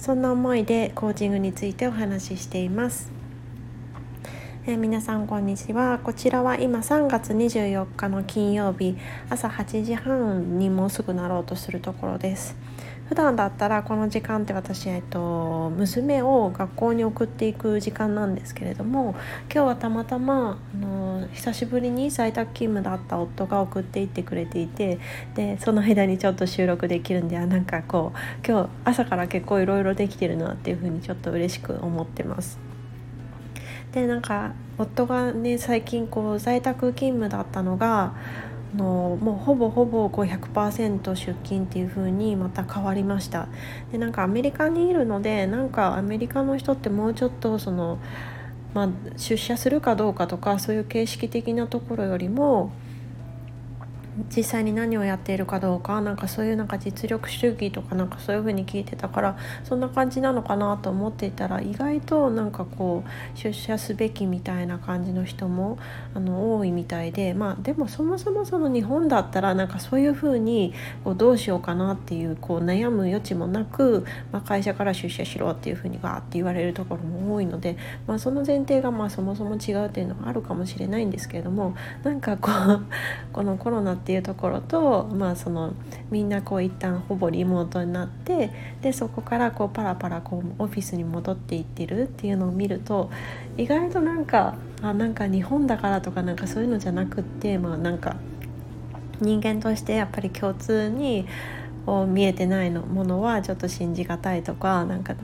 そんな思いでコーチングについてお話ししています、えー、皆さんこんにちは。こちらは今3月24日の金曜日朝8時半にもうすぐなろうとするところです。普段だったらこの時間って私、えっと、娘を学校に送っていく時間なんですけれども今日はたまたまあの久しぶりに在宅勤務だった夫が送っていってくれていてでその間にちょっと収録できるんではなんかこう今日朝から結構いろいろできてるなっていうふうにちょっと嬉しく思ってます。でなんか夫がね最近こう在宅勤務だったのがのもうほぼほぼこう100%出勤っていう風にまた変わりました。でなんかアメリカにいるのでなんかアメリカの人ってもうちょっとその、まあ、出社するかどうかとかそういう形式的なところよりも実際に何をやっているかどうかなんかそういうなんか実力主義とかなんかそういう風に聞いてたからそんな感じなのかなと思っていたら意外となんかこう出社すべきみたいな感じの人もあの多いみたいでまあでもそもそもその日本だったらなんかそういう風にこうどうしようかなっていうこう悩む余地もなく、まあ、会社から出社しろっていう風にガーって言われるところも多いので、まあ、その前提がまあそもそも違うっていうのはあるかもしれないんですけれどもなんかこうこのコロナっていうところと、まあ、そのみんなこう一旦ほぼリモートになってでそこからこうパラパラこうオフィスに戻っていってるっていうのを見ると意外となんかあなんか日本だからとかなんかそういうのじゃなくってまあなんか人間としてやっぱり共通にこう見えてないのものはちょっと信じがたいとかなんか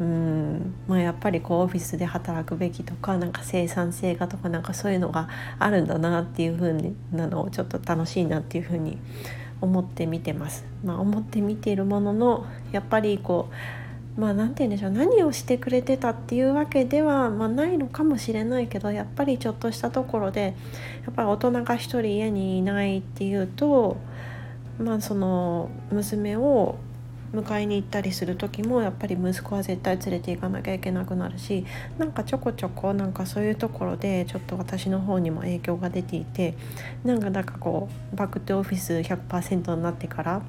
うんまあ、やっぱりこうオフィスで働くべきとかなんか生産性がとかなんかそういうのがあるんだなっていう風なのをちょっと楽しいなっていう風に思って見てます。まあ、思って見ているもののやっぱりこうまあ何て言うんでしょう何をしてくれてたっていうわけでは、まあ、ないのかもしれないけどやっぱりちょっとしたところでやっぱり大人が一人家にいないっていうとまあその娘を迎えに行ったりする時もやっぱり息子は絶対連れて行かなきゃいけなくなるしなんかちょこちょこなんかそういうところでちょっと私の方にも影響が出ていてなんかなんかこうバックトゥオフィス100%になってから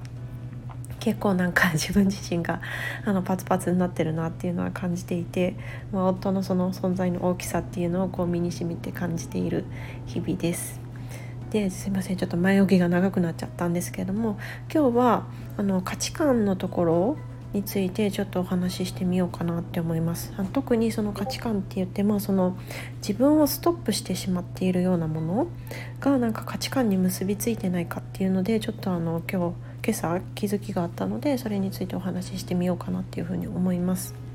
結構なんか 自分自身があのパツパツになってるなっていうのは感じていて、まあ、夫のその存在の大きさっていうのをこう身にしみて感じている日々です。ですいませんちょっと前置きが長くなっちゃったんですけれども今日はあの価値観のところについてちょっとお話ししてみようかなって思います特にその価値観って言ってもその自分をストップしてしまっているようなものがなんか価値観に結びついてないかっていうのでちょっとあの今日今朝気づきがあったのでそれについてお話ししてみようかなっていうふうに思います。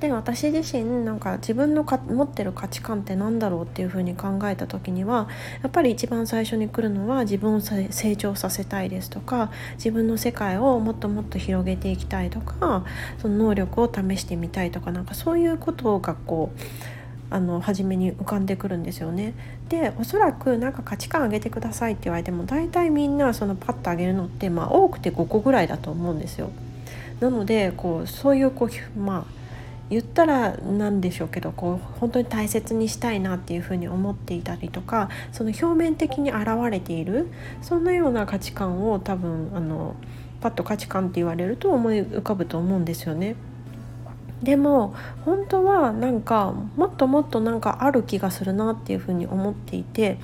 で私自身なんか自分のか持ってる価値観って何だろうっていうふうに考えた時にはやっぱり一番最初に来るのは自分を成長させたいですとか自分の世界をもっともっと広げていきたいとかその能力を試してみたいとかなんかそういうことがこうあの初めに浮かんでくるんですよね。でおそらくなんか価値観上げてくださいって言われても大体みんなそのパッと上げるのって、まあ、多くて5個ぐらいだと思うんですよ。なのでこうそういうこうまあ言ったらなんでしょうけどこう本当に大切にしたいなっていうふうに思っていたりとかその表面的に現れているそんなような価値観を多分あのパッと価値観って言われると思い浮かぶと思うんですよね。でも本当はなんかもっともっとなんかある気がするなっていうふうに思っていて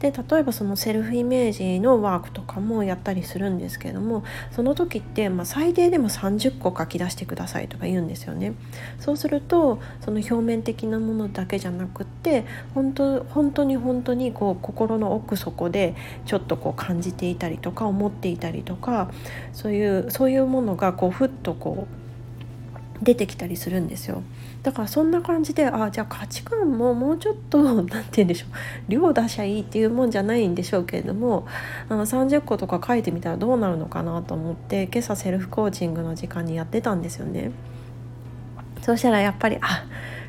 で例えばそのセルフイメージのワークとかもやったりするんですけれどもその時って、まあ、最低でも30個書き出してくださいとか言うんですよね。そうするとその表面的なものだけじゃなくって本当本当に本当にこう心の奥底でちょっとこう感じていたりとか思っていたりとかそういうそういうものがこうふっとこう出てきたりするんですよだからそんな感じでああじゃあ価値観ももうちょっと 何て言うんでしょう量出しゃいいっていうもんじゃないんでしょうけれどもあの30個とか書いてみたらどうなるのかなと思って今朝セルフコーチングの時間にやってたんですよね。そうしたらやっぱりあ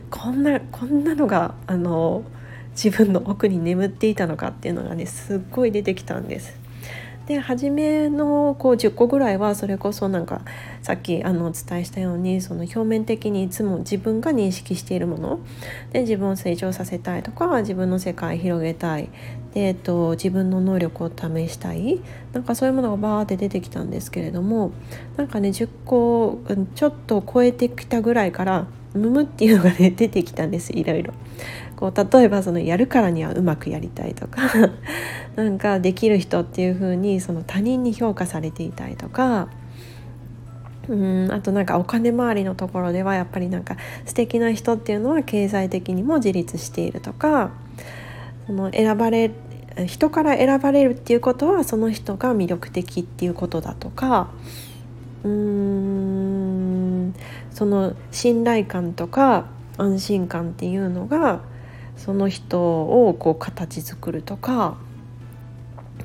こんなこんなのがあの自分の奥に眠っていたのかっていうのがねすっごい出てきたんです。で初めのこう10個ぐらいはそれこそなんかさっきあのお伝えしたようにその表面的にいつも自分が認識しているもの。で自分を成長させたいとか自分の世界広げたい。で、えっと、自分の能力を試したい。なんかそういうものがバーって出てきたんですけれどもなんかね10個ちょっと超えてきたぐらいからムムっていうのがね 出てきたんですいろいろ。こう例えばそのやるからにはうまくやりたいとか なんかできる人っていう風にその他人に評価されていたいとかうんあとなんかお金回りのところではやっぱりなんか素敵な人っていうのは経済的にも自立しているとかその選ばれ人から選ばれるっていうことはその人が魅力的っていうことだとかうーんその信頼感とか安心感っていうのがその人をこう形作るとか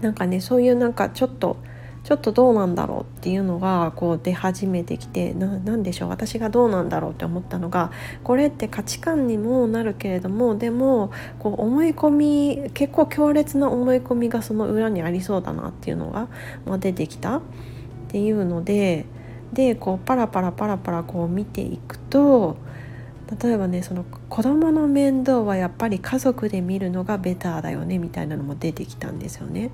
なんかねそういうなんかちょっとちょっとどうなんだろうっていうのがこう出始めてきて何でしょう私がどうなんだろうって思ったのがこれって価値観にもなるけれどもでもこう思い込み結構強烈な思い込みがその裏にありそうだなっていうのが、まあ、出てきたっていうのででこうパラパラパラパラこう見ていくと例えばねその子供の面倒はやっぱり家族で見るのがベターだよねみたいなのも出てきたんですよね。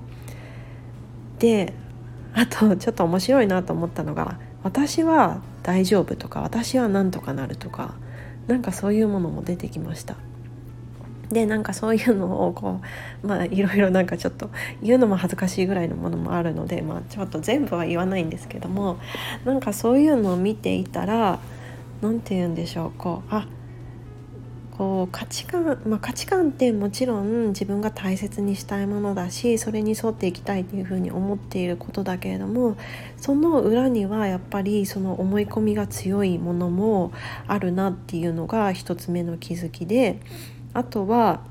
であとちょっと面白いなと思ったのが「私は大丈夫」とか「私はなんとかなる」とかなんかそういうものも出てきました。でなんかそういうのをこうまあいろいろなんかちょっと言うのも恥ずかしいぐらいのものもあるので、まあ、ちょっと全部は言わないんですけどもなんかそういうのを見ていたら何て言うんでしょうこうあこう価値観、まあ、価値観ってもちろん自分が大切にしたいものだしそれに沿っていきたいというふうに思っていることだけれどもその裏にはやっぱりその思い込みが強いものもあるなっていうのが一つ目の気づきであとは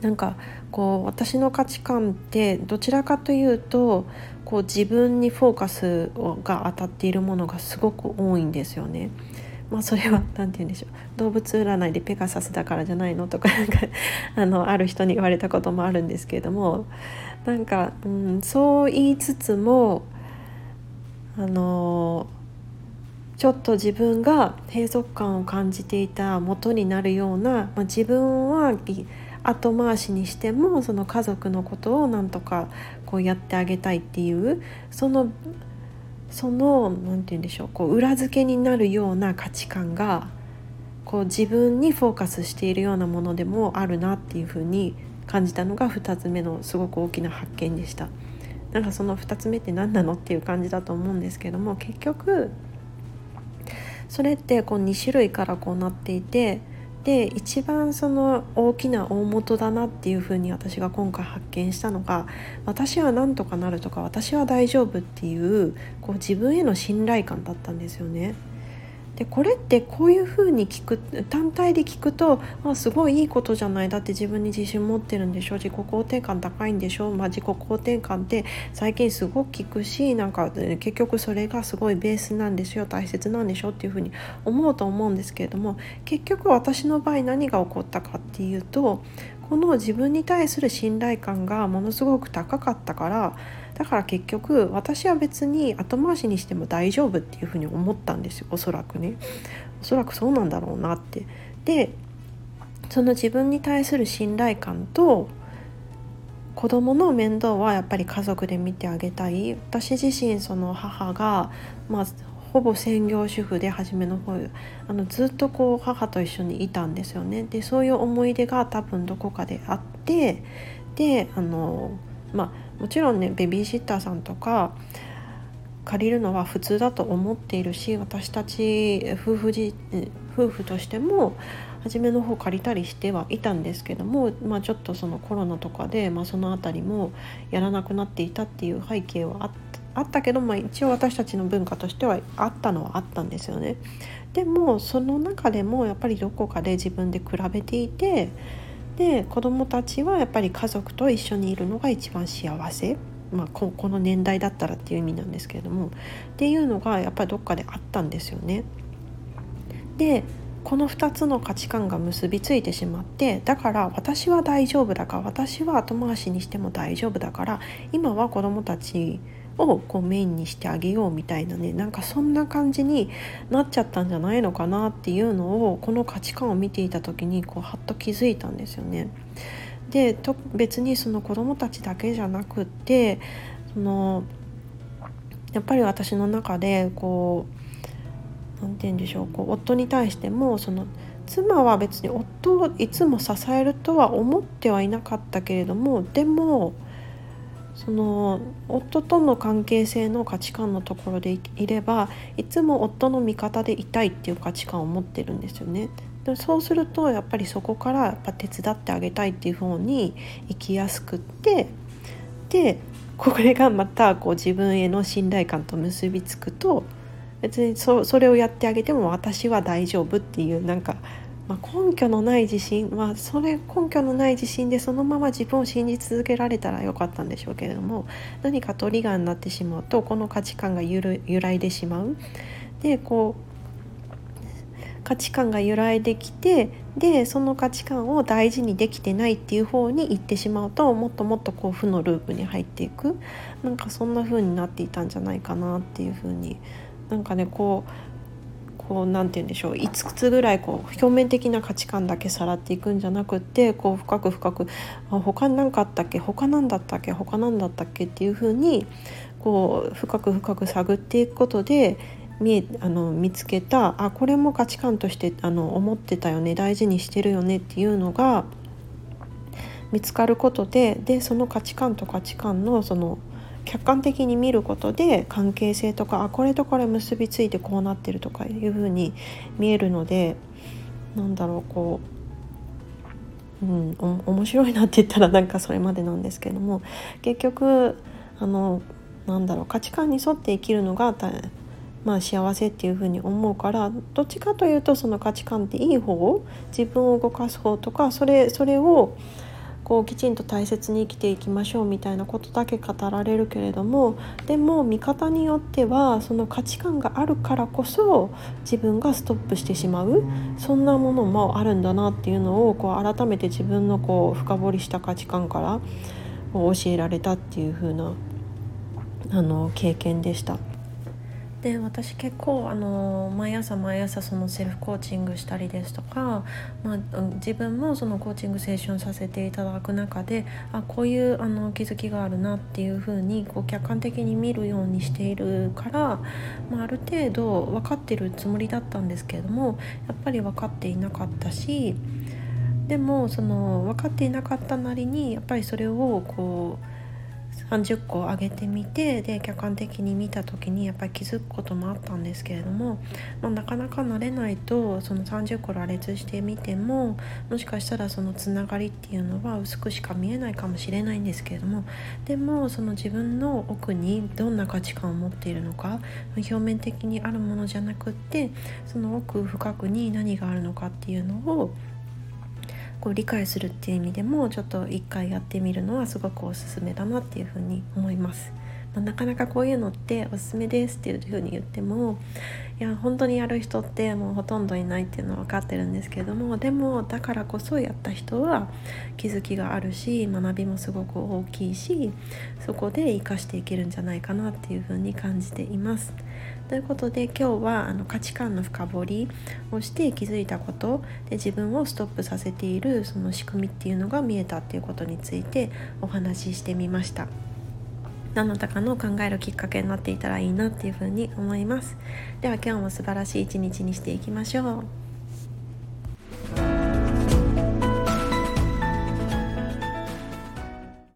なんかこう私の価値観ってどちらかというとこう自分にフォーカスが当たっているものがすごく多いんですよね。まあ、それは何て言うんでしょう。動物占いでペガサスだからじゃないのとかなんかあのある人に言われたこともあるんですけれども。なんか、うん、そう言いつつもあのちょっと自分が閉塞感を感じていた元になるような、まあ、自分は後回しにしてもその家族のことをなんとかこうやってあげたいっていうそのその何て言うんでしょうこう裏付けになるような価値観がこう自分にフォーカスしているようなものでもあるなっていうふうに感じたのが2つ目のすごく大きな発見でした。なんかその2つ目って何なのっていう感じだと思うんですけども結局それってこう2種類からこうなっていてで一番その大きな大元だなっていうふうに私が今回発見したのが私は何とかなるとか私は大丈夫っていうこう自分への信頼感だったんですよね。でこれってこういうふうに聞く単体で聞くとあすごいいいことじゃないだって自分に自信持ってるんでしょ自己肯定感高いんでしょ、まあ、自己肯定感って最近すごく聞くしなんか結局それがすごいベースなんですよ大切なんでしょっていうふうに思うと思うんですけれども結局私の場合何が起こったかっていうとこの自分に対する信頼感がものすごく高かったからだから結局私は別に後回しにしても大丈夫っていうふうに思ったんですよ。おそらくね。おそらくそうなんだろうなって。でその自分に対する信頼感と子供の面倒はやっぱり家族で見てあげたい。私自身その母が、まあ、ほぼ専業主婦で初めの方あのずっとこう母と一緒にいたんですよね。でそういう思い出が多分どこかであってであのまあもちろんねベビーシッターさんとか借りるのは普通だと思っているし私たち夫婦じ夫婦としても初めの方借りたりしてはいたんですけども、まあ、ちょっとそのコロナとかで、まあ、その辺りもやらなくなっていたっていう背景はあったあったけど、まあ、一応私たちの文化としてはあったのはあったんですよね。でもその中でもやっぱりどこかで自分で比べていてで子どもたちはやっぱり家族と一緒にいるのが一番幸せ、まあ、この年代だったらっていう意味なんですけれどもっていうのがやっぱりどっかであったんですよね。でこの2つの価値観が結びついてしまってだから私は大丈夫だから私は後回しにしても大丈夫だから今は子どもたちをこうメインにしてあげようみたいなねなんかそんな感じになっちゃったんじゃないのかなっていうのをこの価値観を見ていた時にこうはっと気づいたんですよね。でと別にその子どもたちだけじゃなくってそのやっぱり私の中でこう何て言うんでしょうこう夫に対してもその妻は別に夫をいつも支えるとは思ってはいなかったけれどもでもその夫との関係性の価値観のところでいればいつも夫の味方でいたいっていう価値観を持ってるんですよね。でそうするとやっぱりそこからやっぱ手伝ってあげたいっていう方に生きやすくってでこれがまたこう自分への信頼感と結びつくと別にそそれをやってあげても私は大丈夫っていうなんか、まあ、根拠のない自信まあそれ根拠のない自信でそのまま自分を信じ続けられたらよかったんでしょうけれども何かトリガーになってしまうとこの価値観が揺らいでしまう。でこう価値観が揺らいできてでその価値観を大事にできてないっていう方に行ってしまうともっともっとこう負のループに入っていくなんかそんな風になっていたんじゃないかなっていう風になんかねこうこう何て言うんでしょう。5つぐらいこう表面的な価値観だけさらっていくんじゃなくってこう深く深くあ他何かあったっけ？他何だったっけ？他何だったっけ？っていう風にこう深く深く探っていくことで見あの見つけたあこれも価値観としてあの思ってたよね。大事にしてるよね。っていうのが見つかることででその価値観と価値観のその客観的に見ることで関係性とかあこれとこれ結びついてこうなってるとかいうふうに見えるのでなんだろうこう、うん、面白いなって言ったらなんかそれまでなんですけども結局あのなんだろう価値観に沿って生きるのがまあ、幸せっていうふうに思うからどっちかというとその価値観っていい方自分を動かす方とかそれそれをこうきちんと大切に生きていきましょうみたいなことだけ語られるけれどもでも見方によってはその価値観があるからこそ自分がストップしてしまうそんなものもあるんだなっていうのをこう改めて自分のこう深掘りした価値観から教えられたっていう風なあの経験でした。で私結構あの毎朝毎朝そのセルフコーチングしたりですとか、まあ、自分もそのコーチングセッションさせていただく中であこういうあの気づきがあるなっていうふうにこう客観的に見るようにしているから、まあ、ある程度分かってるつもりだったんですけれどもやっぱり分かっていなかったしでもその分かっていなかったなりにやっぱりそれをこう30個上げてみてで客観的に見た時にやっぱり気づくこともあったんですけれども、まあ、なかなか慣れないとその30個羅列してみてももしかしたらそのつながりっていうのは薄くしか見えないかもしれないんですけれどもでもその自分の奥にどんな価値観を持っているのか表面的にあるものじゃなくってその奥深くに何があるのかっていうのをこう理解するっていう意味でもちょっと一回やってみるのはすごくおすすめだなっていうふうに思います。ま、なかなかこういうのっておすすめですっていうふうに言ってもいや本当にやる人ってもうほとんどいないっていうのは分かってるんですけどもでもだからこそやった人は気づきがあるし学びもすごく大きいしそこで生かしていけるんじゃないかなっていうふうに感じています。ということで今日はあの価値観の深掘りをして気づいたことで自分をストップさせているその仕組みっていうのが見えたっていうことについてお話ししてみました。何のたかの考えるきっかけになっていたらいいなっていうふうに思います。では今日も素晴らしい一日にしていきましょう。